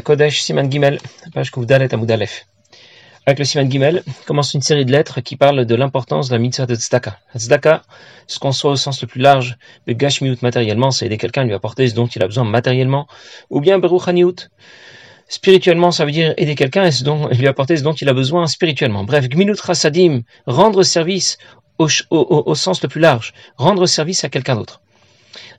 Kodesh, Siman Gimel, page Kouvdalet Amoudalef. Avec le Siman Gimel, commence une série de lettres qui parlent de l'importance de la mitzvah de tzedaka. Tzedaka, ce qu'on soit au sens le plus large, le gashmiut matériellement, c'est aider quelqu'un à lui apporter ce dont il a besoin matériellement, ou bien beruchaniut. Spirituellement, ça veut dire aider quelqu'un et lui apporter ce dont il a besoin spirituellement. Bref, gminut rasadim, rendre service au, au, au sens le plus large, rendre service à quelqu'un d'autre.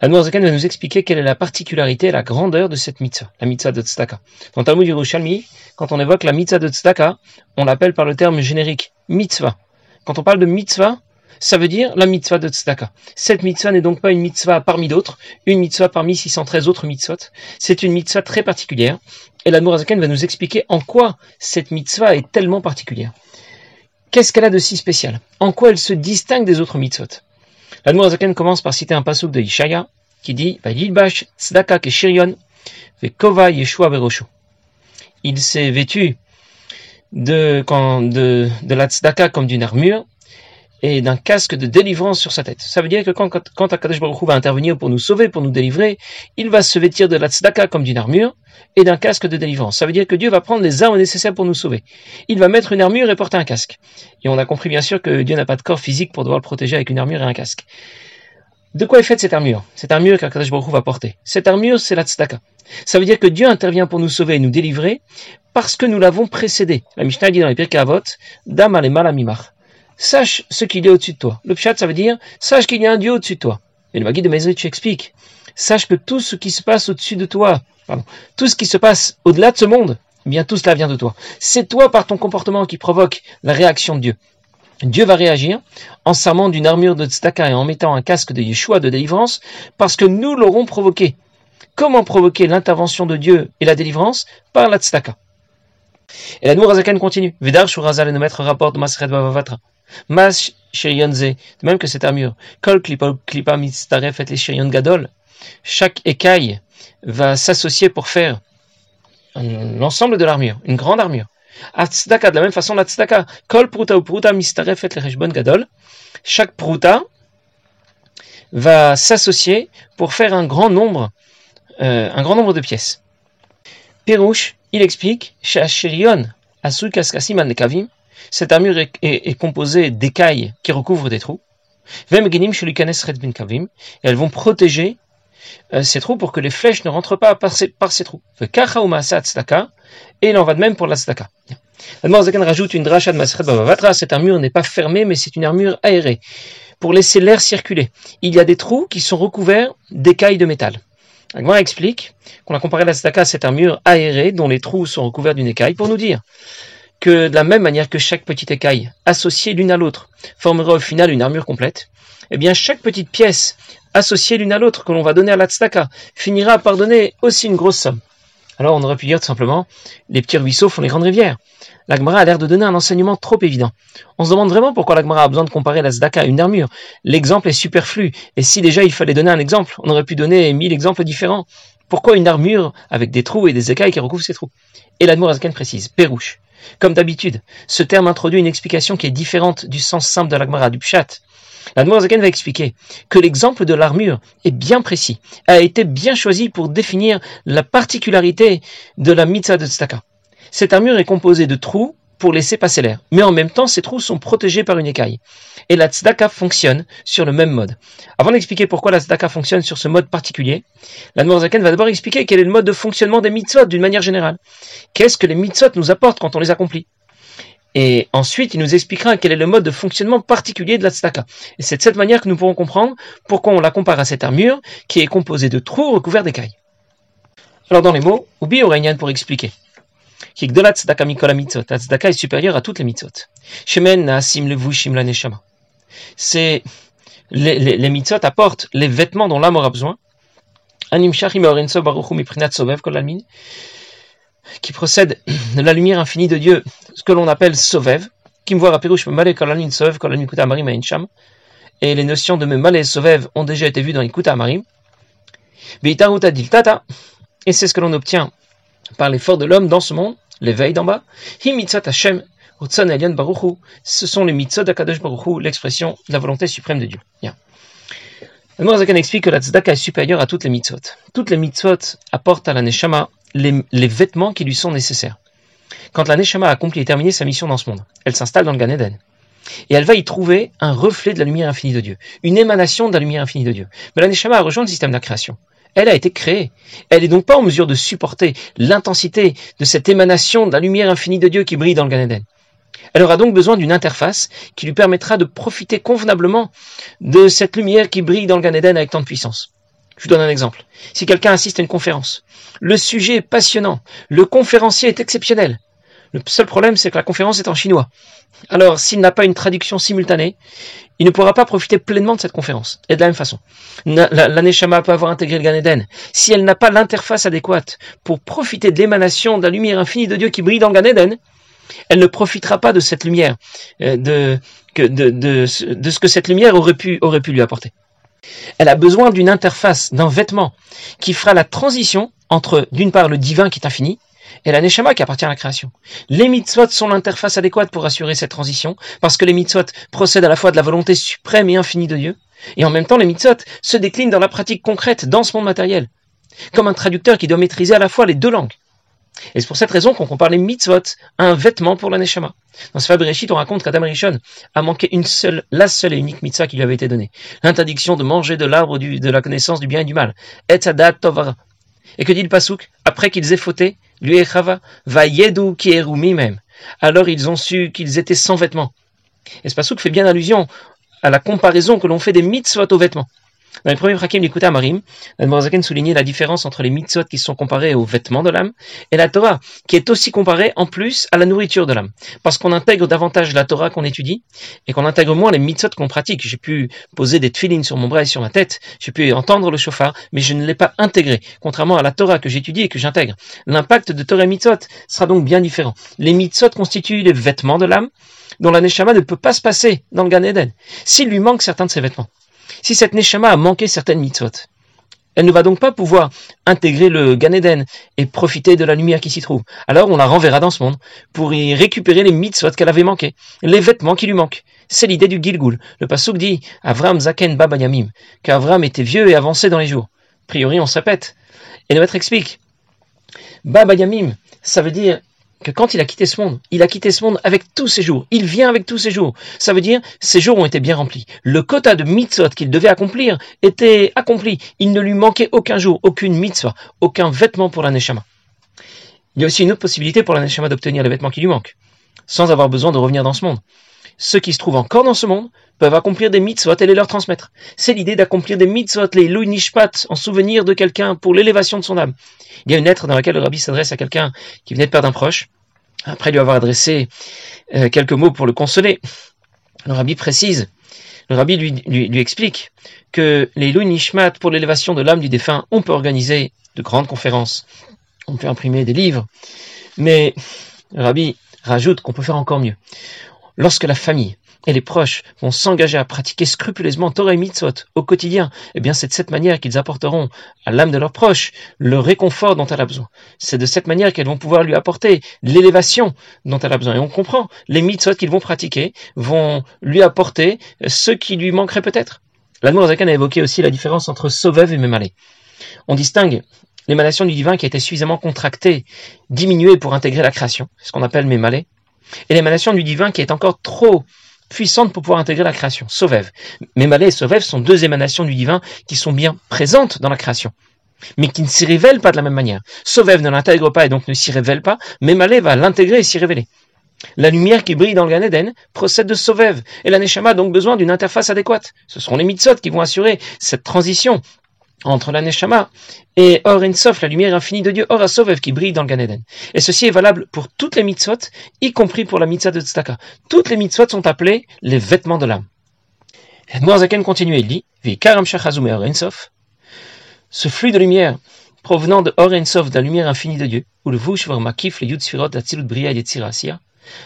La Zaken va nous expliquer quelle est la particularité et la grandeur de cette mitzvah, la mitzvah de tzedaka. Dans Talmud Yerushalmi, quand on évoque la mitzvah de tzedaka, on l'appelle par le terme générique mitzvah. Quand on parle de mitzvah, ça veut dire la mitzvah de tzedaka. Cette mitzvah n'est donc pas une mitzvah parmi d'autres, une mitzvah parmi 613 autres mitzvot. C'est une mitzvah très particulière. Et la Zaken va nous expliquer en quoi cette mitzvah est tellement particulière. Qu'est-ce qu'elle a de si spécial? En quoi elle se distingue des autres mitzvot? Zaken commence par citer un pasuk de Ishaya qui dit tzedaka kova yeshua Il s'est vêtu de la tzedaka comme d'une armure et d'un casque de délivrance sur sa tête. Ça veut dire que quand, quand Baruch va intervenir pour nous sauver, pour nous délivrer, il va se vêtir de la tzedaka comme d'une armure et d'un casque de délivrance. Ça veut dire que Dieu va prendre les armes nécessaires pour nous sauver. Il va mettre une armure et porter un casque. Et on a compris bien sûr que Dieu n'a pas de corps physique pour devoir le protéger avec une armure et un casque. De quoi est faite cette armure? Cette armure qu'Akadosh Baruch va porter. Cette armure, c'est la tzedaka. Ça veut dire que Dieu intervient pour nous sauver et nous délivrer parce que nous l'avons précédé. La Mishnah dit dans les Pirkei Avot, Dam alemala Sache ce qu'il y a au-dessus de toi. Le pshat, ça veut dire, sache qu'il y a un Dieu au-dessus de toi. Et le Magui de Mezrich explique, sache que tout ce qui se passe au-dessus de toi, pardon, tout ce qui se passe au-delà de ce monde, eh bien tout cela vient de toi. C'est toi par ton comportement qui provoque la réaction de Dieu. Dieu va réagir en s'armant d'une armure de tzedaka et en mettant un casque de Yeshua de délivrance parce que nous l'aurons provoqué. Comment provoquer l'intervention de Dieu et la délivrance? Par la tzedaka. Et la Nourazakan continue. Vedar Shurazal et nous mettre rapport de Masred Bavavatra. Mas de même que cette armure. Kol Klipa Mitztaref et Gadol. Chaque écaille va s'associer pour faire l'ensemble de l'armure, une grande armure. Tzedaka, de la même façon, la tzedaka. Kol pruta ou pruta mistarefet le gadol. Chaque pruta va s'associer pour faire un grand nombre, euh, un grand nombre de pièces. Perouche, il explique, cette armure est, composée d'écailles qui recouvrent des trous. Et elles vont protéger euh, ces trous pour que les flèches ne rentrent pas par ces, par ces trous. Et il en va de même pour la tzedaka. Zakan rajoute une dracha de Masret Bavavatra. Cette armure n'est pas fermée, mais c'est une armure aérée pour laisser l'air circuler. Il y a des trous qui sont recouverts d'écailles de métal. Agmar explique qu'on a comparé la tzedaka à cette armure aérée dont les trous sont recouverts d'une écaille pour nous dire que de la même manière que chaque petite écaille associée l'une à l'autre formera au final une armure complète, eh bien chaque petite pièce associée l'une à l'autre que l'on va donner à la tzedaka finira par donner aussi une grosse somme. Alors on aurait pu dire tout simplement, les petits ruisseaux font les grandes rivières. L'Agmara a l'air de donner un enseignement trop évident. On se demande vraiment pourquoi l'Agmara a besoin de comparer la tzedaka à une armure. L'exemple est superflu, et si déjà il fallait donner un exemple, on aurait pu donner mille exemples différents. Pourquoi une armure avec des trous et des écailles qui recouvrent ces trous? Et l'Admorazken précise, Pérouche. Comme d'habitude, ce terme introduit une explication qui est différente du sens simple de l'Agmara, du Pshat. La Zaken va expliquer que l'exemple de l'armure est bien précis, a été bien choisi pour définir la particularité de la mitzvah de tzedaka. Cette armure est composée de trous pour laisser passer l'air, mais en même temps ces trous sont protégés par une écaille. Et la tzedaka fonctionne sur le même mode. Avant d'expliquer pourquoi la tzedaka fonctionne sur ce mode particulier, la Zaken va d'abord expliquer quel est le mode de fonctionnement des mitzvot d'une manière générale. Qu'est-ce que les mitzvot nous apportent quand on les accomplit? Et ensuite, il nous expliquera quel est le mode de fonctionnement particulier de la tzedaka. Et c'est de cette manière que nous pourrons comprendre pourquoi on la compare à cette armure qui est composée de trous recouverts d'écailles. Alors dans les mots, Ubi Oreignan pour expliquer. La tzedaka est supérieure à toutes les mitzvot. Shemen naasim levushim la neshama. C'est les, les, les mitzvot apportent les vêtements dont l'âme aura besoin. Anim shachim orenso baruchu miprinat sovev kol qui procède de la lumière infinie de Dieu, ce que l'on appelle Sovev, qui me voit Pirouche Memale Kolanin Sovev Kolanin Kuta Marim Ainsham, et les notions de Memale et Sovev ont déjà été vues dans Ikuta Marim. Beitaruta Diltata, et c'est ce que l'on obtient par l'effort de l'homme dans ce monde, l'éveil d'en bas. Hashem, Elian Baruchu, ce sont les mitzvot d'Akadosh Baruchu, l'expression de la volonté suprême de Dieu. Bien. Le explique que la tzedaka est supérieure à toutes les mitzvot. Toutes les mitzvot apportent à la neshama les, vêtements qui lui sont nécessaires. Quand la Neshama a accompli et terminé sa mission dans ce monde, elle s'installe dans le Gan Eden. Et elle va y trouver un reflet de la lumière infinie de Dieu, une émanation de la lumière infinie de Dieu. Mais la Neshama a rejoint le système de la création. Elle a été créée. Elle n'est donc pas en mesure de supporter l'intensité de cette émanation de la lumière infinie de Dieu qui brille dans le Gan Eden. Elle aura donc besoin d'une interface qui lui permettra de profiter convenablement de cette lumière qui brille dans le Gan Eden avec tant de puissance. Je vous donne un exemple. Si quelqu'un assiste à une conférence, le sujet est passionnant, le conférencier est exceptionnel. Le seul problème, c'est que la conférence est en chinois. Alors, s'il n'a pas une traduction simultanée, il ne pourra pas profiter pleinement de cette conférence. Et de la même façon, l'Aneshama peut avoir intégré le Gan Eden. Si elle n'a pas l'interface adéquate pour profiter de l'émanation de la lumière infinie de Dieu qui brille dans le Gan Eden, elle ne profitera pas de cette lumière, euh, de, ce que cette lumière aurait pu lui apporter. Elle a besoin d'une interface, d'un vêtement, qui fera la transition entre, d'une part, le divin qui est infini, et la Neshama qui appartient à la création. Les mitzvot sont l'interface adéquate pour assurer cette transition, parce que les mitzvot procèdent à la fois de la volonté suprême et infinie de Dieu, et en même temps les mitzvot se déclinent dans la pratique concrète, dans ce monde matériel, comme un traducteur qui doit maîtriser à la fois les deux langues. Et c'est pour cette raison qu'on compare les mitzvot à un vêtement pour la Neshama. Dans ce Fabrishit, on raconte qu'Adam Rishon a manqué une seule, la seule et unique mitzvah qui lui avait été donnée. L'interdiction de manger de l'arbre de la connaissance du bien et du mal. Et. Et que dit le Pasouk Après qu'ils aient fauté, lui et Chava, va yedu kierumi même. Alors ils ont su qu'ils étaient sans vêtements. Et ce Pasouk fait bien allusion à la comparaison que l'on fait des mitzvot aux vêtements. Dans les premiers prakim à Marim, Zaken soulignait la différence entre les mitzvot qui sont comparés aux vêtements de l'âme et la Torah, qui est aussi comparée en plus à la nourriture de l'âme. Parce qu'on intègre davantage la Torah qu'on étudie et qu'on intègre moins les mitzvot qu'on pratique. J'ai pu poser des tefillines sur mon bras et sur ma tête, j'ai pu entendre le chauffard, mais je ne l'ai pas intégré, contrairement à la Torah que j'étudie et que j'intègre. L'impact de Torah et mitzvot sera donc bien différent. Les mitzvot constituent les vêtements de l'âme, dont la Neshama ne peut pas se passer dans le Gan Eden, s'il lui manque certains de ses vêtements. Si cette Neshama a manqué certaines mitzvot, elle ne va donc pas pouvoir intégrer le Gan Eden et profiter de la lumière qui s'y trouve. Alors on la renverra dans ce monde pour y récupérer les mitzvot qu'elle avait manquées, les vêtements qui lui manquent. C'est l'idée du Gilgul. Le Pasuk dit Avram Zaken Baba Yamim, qu'Avram était vieux et avancé dans les jours. A priori, on se répète. Et le maître explique Baba Yamim, ça veut dire quand il a quitté ce monde, il a quitté ce monde avec tous ses jours. Il vient avec tous ses jours. Ça veut dire, ses jours ont été bien remplis. Le quota de mitzvot qu'il devait accomplir était accompli. Il ne lui manquait aucun jour, aucune mitzvah, aucun vêtement pour la neshama. Il y a aussi une autre possibilité pour la neshama d'obtenir les vêtements qui lui manquent, sans avoir besoin de revenir dans ce monde. Ceux qui se trouvent encore dans ce monde peuvent accomplir des mitzvot et les leur transmettre. C'est l'idée d'accomplir des mitzvot, les louis nishpat, en souvenir de quelqu'un pour l'élévation de son âme. Il y a une lettre dans laquelle le rabbi s'adresse à quelqu'un qui venait de perdre un proche, après lui avoir adressé euh, quelques mots pour le consoler. Le rabbi précise, le rabbi lui, lui, explique que les louis nishmat pour l'élévation de l'âme du défunt, on peut organiser de grandes conférences, on peut imprimer des livres, mais le rabbi rajoute qu'on peut faire encore mieux. Lorsque la famille et les proches vont s'engager à pratiquer scrupuleusement Torah et Mitzvot au quotidien, eh bien c'est de cette manière qu'ils apporteront à l'âme de leurs proches le réconfort dont elle a besoin. C'est de cette manière qu'elles vont pouvoir lui apporter l'élévation dont elle a besoin. Et on comprend, les Mitzvot qu'ils vont pratiquer vont lui apporter ce qui lui manquerait peut-être. L'Admour Zakan a évoqué aussi la différence entre Sovev et Memalé. On distingue l'émanation du divin qui a été suffisamment contractée, diminuée pour intégrer la création, ce qu'on appelle Memalé, et l'émanation du divin qui est encore trop puissante pour pouvoir intégrer la création, Sovev. Mais Malé et Sovev sont deux émanations du divin qui sont bien présentes dans la création, mais qui ne s'y révèlent pas de la même manière. Sovev ne l'intègre pas et donc ne s'y révèle pas, mais Malé va l'intégrer et s'y révéler. La lumière qui brille dans le Gan Eden procède de Sovev, et la Neshama a donc besoin d'une interface adéquate. Ce seront les mitzvot qui vont assurer cette transition entre la Neshama et Or Ensof, la lumière infinie de Dieu, Or Asovev, qui brille dans le Gan Eden. Et ceci est valable pour toutes les mitzvot, y compris pour la mitzvah de Tzedaka. Toutes les mitzvot sont appelées les vêtements de l'âme. Moazaken continue, il dit, Or Ensof, ce flux de lumière provenant de Or Ensof, de la lumière infinie de Dieu, ou le Vush Makif, le Yud Sfirot, la Bria Yetzirasia,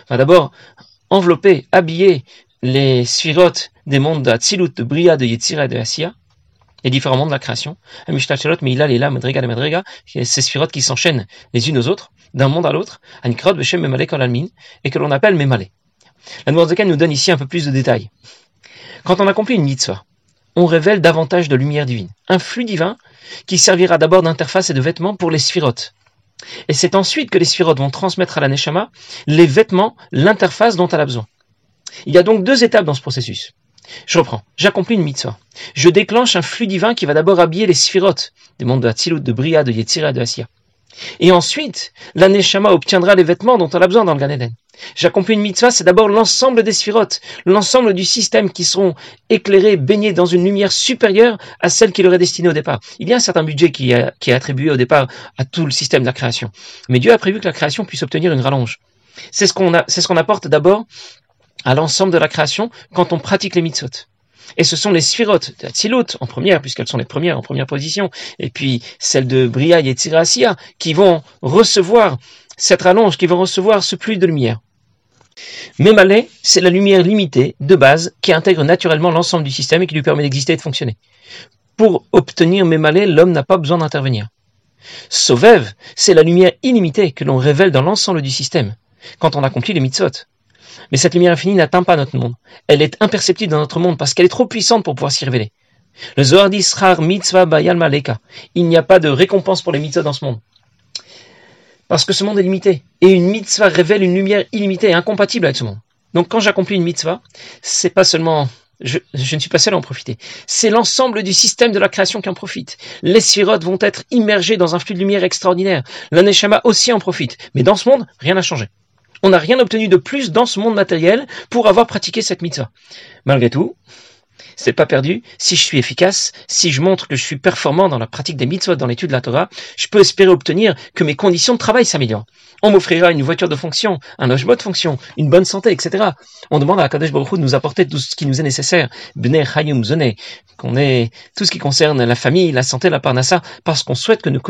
va d'abord envelopper, habiller les Sfirot des mondes de Tzilut, de Bria, de Yetzira et de Asia, les différents de la création. mais il a les Madriga, les Madriga, ces sphirotes qui s'enchaînent les unes aux autres, d'un monde à l'autre, Anikrod, Beshem, Memale, Kolalmin, et que l'on appelle Memale. La Noirzakan nous donne ici un peu plus de détails. Quand on accomplit une mitzvah, on révèle davantage de lumière divine, un flux divin qui servira d'abord d'interface et de vêtements pour les sphirotes, Et c'est ensuite que les sphirotes vont transmettre à la neshama les vêtements, l'interface dont elle a besoin. Il y a donc deux étapes dans ce processus. Je reprends. J'accomplis une mitzvah. Je déclenche un flux divin qui va d'abord habiller les sphirotes des mondes de Hatzilut, de Bria, de Yetzira et de Asiya. Et ensuite, la Neshama obtiendra les vêtements dont elle a besoin dans le Gan Eden. J'accomplis une mitzvah, c'est d'abord l'ensemble des sphirotes, l'ensemble du système qui seront éclairés, baignés dans une lumière supérieure à celle qui leur est destinée au départ. Il y a un certain budget qui, est attribué au départ à tout le système de la création. Mais Dieu a prévu que la création puisse obtenir une rallonge. C'est ce qu'on apporte d'abord à l'ensemble de la création quand on pratique les mitzvot. Et ce sont les sphirotes d'Atzilut en première, puisqu'elles sont les premières en première position, et puis celles de Bria et Tzirasia, qui vont recevoir cette rallonge, qui vont recevoir ce pluie de lumière. Mémalé, c'est la lumière limitée, de base, qui intègre naturellement l'ensemble du système et qui lui permet d'exister et de fonctionner. Pour obtenir Mémalé, l'homme n'a pas besoin d'intervenir. Sovev, c'est la lumière illimitée que l'on révèle dans l'ensemble du système, quand on accomplit les mitzvot. Mais cette lumière infinie n'atteint pas notre monde. Elle est imperceptible dans notre monde parce qu'elle est trop puissante pour pouvoir s'y révéler. Le Zohar dit mitzvah bayal maleka. Il n'y a pas de récompense pour les mitzvahs dans ce monde. Parce que ce monde est limité. Et une mitzvah révèle une lumière illimitée et incompatible avec ce monde. Donc quand j'accomplis une mitzvah, c'est pas seulement je, ne suis pas seul à en profiter. C'est l'ensemble du système de la création qui en profite. Les sphirotes vont être immergés dans un flux de lumière extraordinaire. L'aneshama aussi en profite. Mais dans ce monde, rien n'a changé. On n'a rien obtenu de plus dans ce monde matériel pour avoir pratiqué cette mitzvah. Malgré tout, c'est pas perdu. Si je suis efficace, si je montre que je suis performant dans la pratique des mitzvot, dans l'étude de la Torah, je peux espérer obtenir que mes conditions de travail s'améliorent. On m'offrira une voiture de fonction, un logement de fonction, une bonne santé, etc. On demande à Kadesh Baruch de nous apporter tout ce qui nous est nécessaire. Bnei Hayum Zone, qu'on ait tout ce qui concerne la famille, la santé, la parnassa, parce qu'on souhaite que nos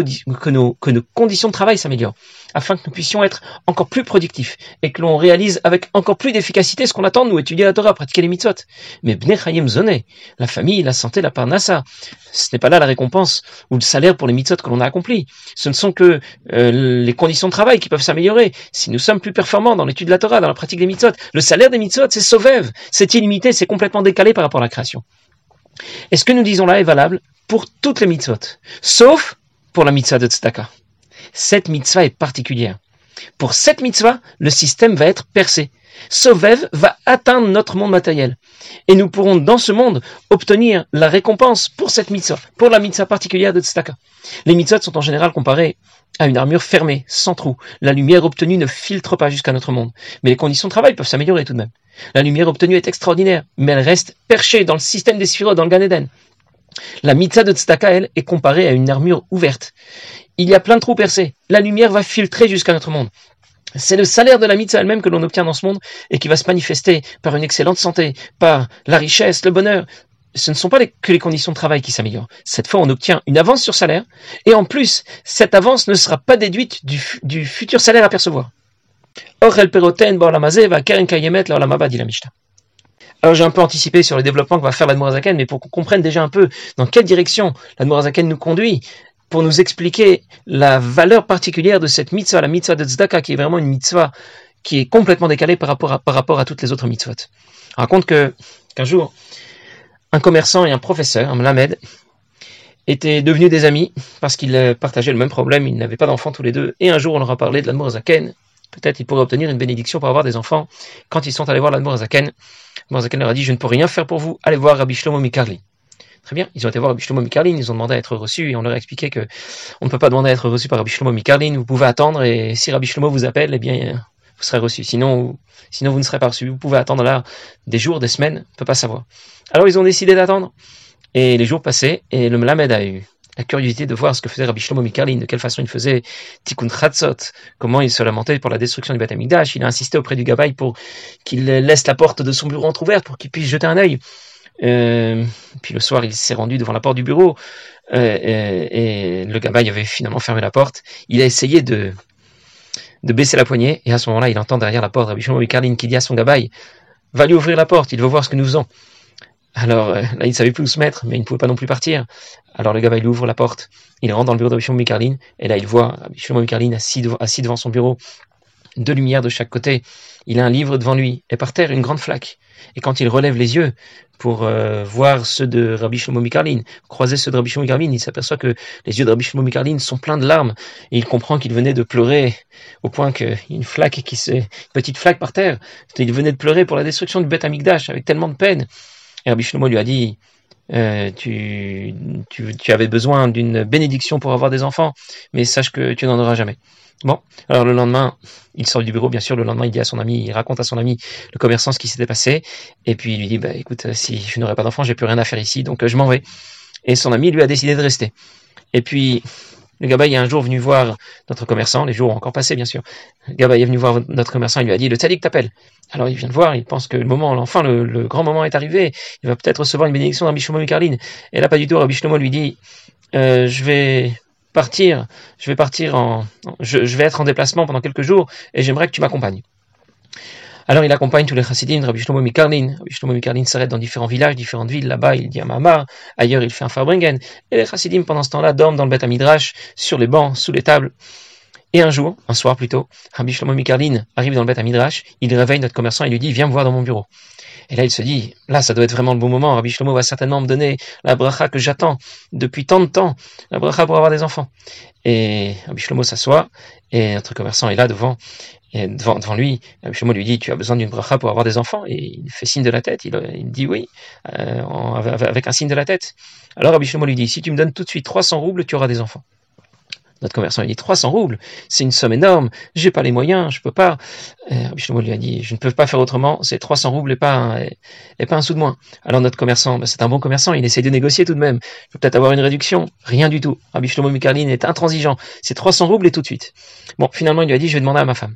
conditions de travail s'améliorent, afin que nous puissions être encore plus productifs et que l'on réalise avec encore plus d'efficacité ce qu'on attend de nous, étudier la Torah, pratiquer les mitzvot. Mais Bnei Hayum Zone, la famille, la santé, la parnassa. Ce n'est pas là la récompense ou le salaire pour les mitzvot que l'on a accomplis. Ce ne sont que euh, les conditions de travail qui peuvent s'améliorer. Si nous sommes plus performants dans l'étude de la Torah, dans la pratique des mitzvot, le salaire des mitzvot, c'est sauvev, c'est illimité, c'est complètement décalé par rapport à la création. Et ce que nous disons là est valable pour toutes les mitzvot, sauf pour la mitzvah de tzedaka. Cette mitzvah est particulière. Pour cette mitzvah, le système va être percé. Sovev va atteindre notre monde matériel. Et nous pourrons dans ce monde obtenir la récompense pour cette mitzvah, pour la mitzvah particulière de Tzedaka. Les mitzvahs sont en général comparés à une armure fermée, sans trou. La lumière obtenue ne filtre pas jusqu'à notre monde. Mais les conditions de travail peuvent s'améliorer tout de même. La lumière obtenue est extraordinaire, mais elle reste perchée dans le système des sphirotes, dans le Gan Eden. La mitzvah de Tzedaka, elle, est comparée à une armure ouverte. Il y a plein de trous percés. La lumière va filtrer jusqu'à notre monde. C'est le salaire de la mitzvah elle-même que l'on obtient dans ce monde et qui va se manifester par une excellente santé, par la richesse, le bonheur. Ce ne sont pas que les conditions de travail qui s'améliorent. Cette fois, on obtient une avance sur salaire et en plus, cette avance ne sera pas déduite du, futur salaire à percevoir. Alors j'ai un peu anticipé sur le développement que va faire l'Admorazaken, mais pour qu'on comprenne déjà un peu dans quelle direction l'Admorazaken nous conduit, pour nous expliquer la valeur particulière de cette mitzvah, la mitzvah de Tzedaka, qui est vraiment une mitzvah qui est complètement décalée par rapport à, par rapport à toutes les autres mitzvot. On raconte que, qu'un jour, un commerçant et un professeur, un mlamed, étaient devenus des amis parce qu'ils partageaient le même problème, ils n'avaient pas d'enfants tous les deux. Et un jour, on leur a parlé de l'Admor Zaken. Peut-être ils pourraient obtenir une bénédiction pour avoir des enfants. Quand ils sont allés voir l'Admor Zaken, l'Admor Zaken leur a dit Je ne peux rien faire pour vous, allez voir Rabbi Shlomo Mikarli. Très bien. Ils ont été voir Rabbi Shlomo Mikarlin, ils ont demandé à être reçus et on leur a expliqué que on ne peut pas demander à être reçu par Rabbi Shlomo Mikarlin. Vous pouvez attendre et si Rabbi Shlomo vous appelle, eh bien, vous serez reçu. Sinon, sinon vous ne serez pas reçu. Vous pouvez attendre là des jours, des semaines, on ne peut pas savoir. Alors ils ont décidé d'attendre et les jours passaient et le Melamed a eu la curiosité de voir ce que faisait Rabbi Shlomo Mikarlin, de quelle façon il faisait Tikkun Chatzot, comment il se lamentait pour la destruction du Beth Amikdash. Il a insisté auprès du Gabaï pour qu'il laisse la porte de son bureau entrouverte pour qu'il puisse jeter un œil. Euh, puis le soir, il s'est rendu devant la porte du bureau euh, et, le gabaye avait finalement fermé la porte. Il a essayé de, de baisser la poignée et à ce moment-là, il entend derrière la porte Rabbi Shimon qui dit à son gabaye Va lui ouvrir la porte, il veut voir ce que nous faisons. Alors euh, là, il ne savait plus où se mettre, mais il ne pouvait pas non plus partir. Alors le gabaye lui ouvre la porte, il rentre dans le bureau de Shimon et là, il voit Shimon assis, assis devant son bureau deux lumières de chaque côté. Il a un livre devant lui, et par terre une grande flaque. Et quand il relève les yeux pour euh, voir ceux de Rabbi Shlomo Mikarlin, croiser ceux de Rabbi Shlomo Mikarlin, il s'aperçoit que les yeux de Rabbi Shlomo Mikarlin sont pleins de larmes, et il comprend qu'il venait de pleurer au point qu'une flaque qui se, une petite flaque par terre, il venait de pleurer pour la destruction du Beth Amikdash avec tellement de peine. Et Rabbi lui a dit, euh, tu, tu, tu, avais besoin d'une bénédiction pour avoir des enfants, mais sache que tu n'en auras jamais. Bon, alors le lendemain, il sort du bureau, bien sûr, le lendemain, il dit à son ami, il raconte à son ami, le commerçant, ce qui s'était passé, et puis il lui dit, bah écoute, euh, si je n'aurai pas d'enfant, j'ai plus rien à faire ici, donc euh, je m'en vais. Et son ami lui a décidé de rester. Et puis, le gabaye est un jour venu voir notre commerçant, les jours ont encore passé, bien sûr. Le gabaye est venu voir notre commerçant, il lui a dit, le tzaddik t'appelle. Alors il vient de voir, il pense que le moment, enfin, le, grand moment est arrivé, il va peut-être recevoir une bénédiction d'un Shlomo Mikarlin. Et là, pas du tout, Rabbi lui dit, euh, je vais partir, je vais partir en, je, vais être en déplacement pendant quelques jours et j'aimerais que tu m'accompagnes. Alors il accompagne tous les chassidim, Rabbi Shlomo Mikarlin. Rabbi Shlomo Mikarlin s'arrête dans différents villages, différentes villes. Là-bas, il dit à Mamar, ailleurs il fait un Farbringen. Et les chassidim, pendant ce temps-là, dorment dans le Beth Midrash, sur les bancs, sous les tables. Et un jour, un soir plutôt, Rabbi Shlomo Mikarlin arrive dans le Beth Midrash, il réveille notre commerçant et lui dit, viens me voir dans mon bureau. Et là, il se dit, là, ça doit être vraiment le bon moment. Rabbi Shlomo va certainement me donner la bracha que j'attends depuis tant de temps, la bracha pour avoir des enfants. Et Rabbi Shlomo s'assoit, et notre commerçant est là devant, devant, devant lui. Rabbi Shlomo lui dit, tu as besoin d'une bracha pour avoir des enfants? Et il fait signe de la tête, il, il dit oui, euh, avec un signe de la tête. Alors Rabbi lui dit, si tu me donnes tout de suite 300 roubles, tu auras des enfants. Notre commerçant il dit 300 roubles, c'est une somme énorme, j'ai pas les moyens, je peux pas. Euh, Rabbi lui a dit je ne peux pas faire autrement, c'est 300 roubles et pas un, et, pas un sou de moins. Alors notre commerçant, bah, c'est un bon commerçant, il essaie de négocier tout de même. Il peut peut-être avoir une réduction, rien du tout. Rabbi Shlomo Mikarlin est intransigeant, c'est 300 roubles et tout de suite. Bon, finalement il lui a dit je vais demander à ma femme.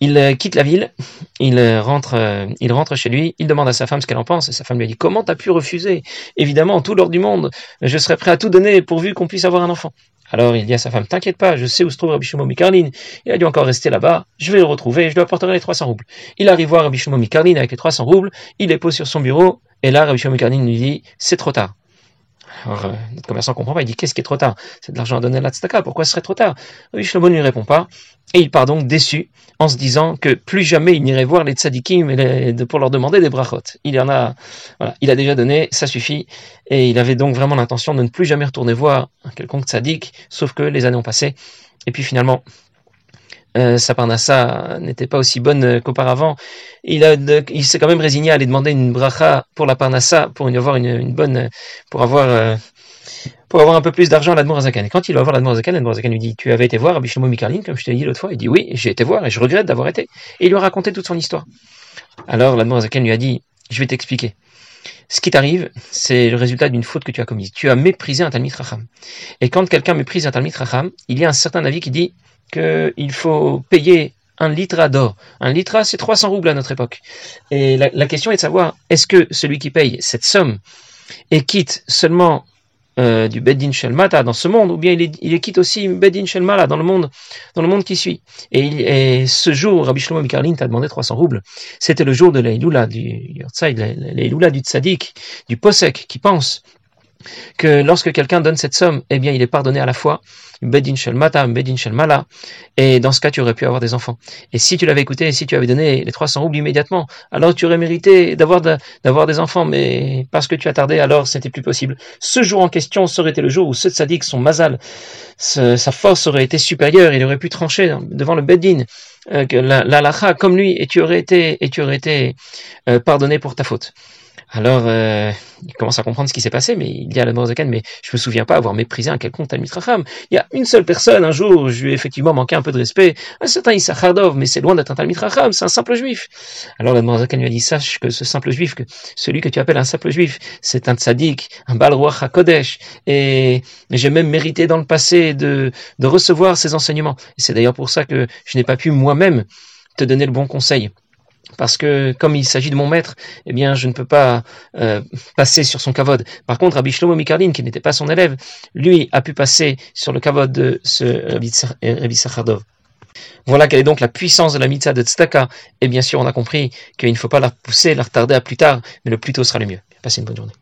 Il euh, quitte la ville, il euh, rentre, il rentre chez lui, il demande à sa femme ce qu'elle en pense, et sa femme lui a dit Comment t'as pu refuser? Évidemment, tout l'or du monde, je serais prêt à tout donner pourvu qu'on puisse avoir un enfant. Alors il dit à sa femme, t'inquiète pas, je sais où se trouve Rabbi Shimon. Il a dû encore rester là-bas, je vais le retrouver, je lui apporterai les 300 roubles. Il arrive voir Rabbi Shimon avec les 300 roubles, il les pose sur son bureau, et là Rabbi Shimon lui dit, c'est trop tard. Alors, euh, notre commerçant comprend pas, il dit qu'est-ce qui est trop tard? C'est de l'argent à donner à la tzedaka, pourquoi ce serait trop tard? Rabbi Shlomo ne lui répond pas, et il part donc déçu en se disant que plus jamais il n'irait voir les tzadikim pour leur demander des brachot. Il en a, il a déjà donné, ça suffit, et il avait donc vraiment l'intention de ne plus jamais retourner voir un quelconque tzadik, sauf que les années ont passé, et puis finalement, euh, sa parnassa n'était pas aussi bonne qu'auparavant. Il, il s'est quand même résigné à aller demander une bracha pour la parnassa, pour avoir une, bonne, pour avoir, euh, pour avoir un peu plus d'argent à l'Admorazakan. Et quand il va voir l'Admorazakan, l'Admorazakan lui dit, tu avais été voir Abishlomo Mikarlin, comme je t'ai dit l'autre fois. Il dit, oui, j'ai été voir et je regrette d'avoir été. Et il lui a raconté toute son histoire. Alors l'Admorazakan lui a dit, je vais t'expliquer. Ce qui t'arrive, c'est le résultat d'une faute que tu as commise. Tu as méprisé un Talmid Racham. Et quand quelqu'un méprise un Talmid Racham, il y a un certain avis qui dit, qu'il faut payer un litre d'or. Un litre, c'est 300 roubles à notre époque. Et la, question est de savoir, est-ce que celui qui paye cette somme est quitte seulement euh, du Beddin Shelmata dans ce monde, ou bien il est, il est quitte aussi Beddin Shelmala dans le monde, dans le monde qui suit? Et, ce jour, Rabbi Shlomo Mikarlin t'a demandé 300 roubles. C'était le jour de l'Eiloula, du l'Eiloula du Tzadik, du Posek, qui pense que lorsque quelqu'un donne cette somme, eh bien, il est pardonné à la fois, bedin shel mata, bedin shel et dans ce cas, tu aurais pu avoir des enfants. Et si tu l'avais écouté, si tu avais donné les 300 roubles immédiatement, alors tu aurais mérité d'avoir des enfants, mais parce que tu as tardé, alors c'était plus possible. Ce jour en question serait été le jour où ce tzaddik, son mazal, sa force aurait été supérieure, il aurait pu trancher devant le bedin, euh, la, la comme lui, et tu aurais été, et tu aurais été euh, pardonné pour ta faute. Alors, euh, il commence à comprendre ce qui s'est passé, mais il dit à la Morzakan, mais je me souviens pas avoir méprisé un quelconque Talmud. Il y a une seule personne, un jour, je lui ai effectivement manqué un peu de respect, un certain Issachardov, mais c'est loin d'être un Talmud c'est un simple juif. Alors la Morzakan lui a dit, sache que ce simple juif, que celui que tu appelles un simple juif, c'est un tzaddik, un balroi HaKodesh, et j'ai même mérité dans le passé de, de recevoir ses enseignements. Et c'est d'ailleurs pour ça que je n'ai pas pu moi-même te donner le bon conseil parce que comme il s'agit de mon maître, eh bien, je ne peux pas euh, passer sur son kavod. Par contre, Rabbi Shlomo Mikarlin, qui n'était pas son élève, lui a pu passer sur le kavod de ce Rabbi Sachardov. Voilà quelle est donc la puissance de la mitzvah de Tzedaka. Et bien sûr, on a compris qu'il ne faut pas la pousser, la retarder à plus tard, mais le plus tôt sera le mieux. Passez une bonne journée.